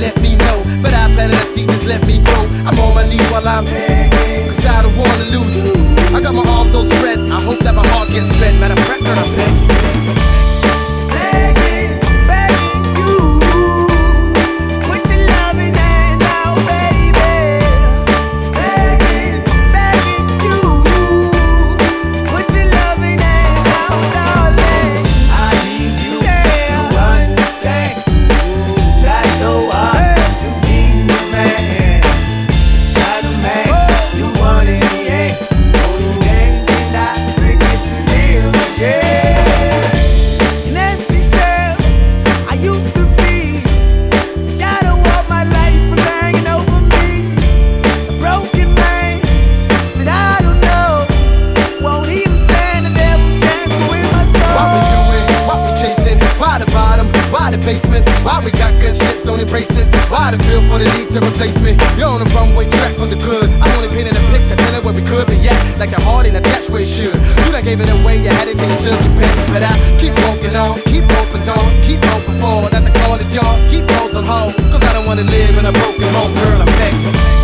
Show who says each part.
Speaker 1: let me know. But I plan had a just let me grow. I'm on my knees while I'm hanging, cause I don't wanna lose. I got my arms all spread, I'm
Speaker 2: don't
Speaker 1: embrace it. Why the feel for the need to replace me? You're on the runway track from the good. I only painting a picture, telling where we could be yet, Like the heart in a dash where it should. You done gave it away, you had it till you took your pick. But I keep walking on, keep open doors, keep open forward. That the call is yours, keep those on hold. Cause I don't wanna live in a broken home, girl, I'm back.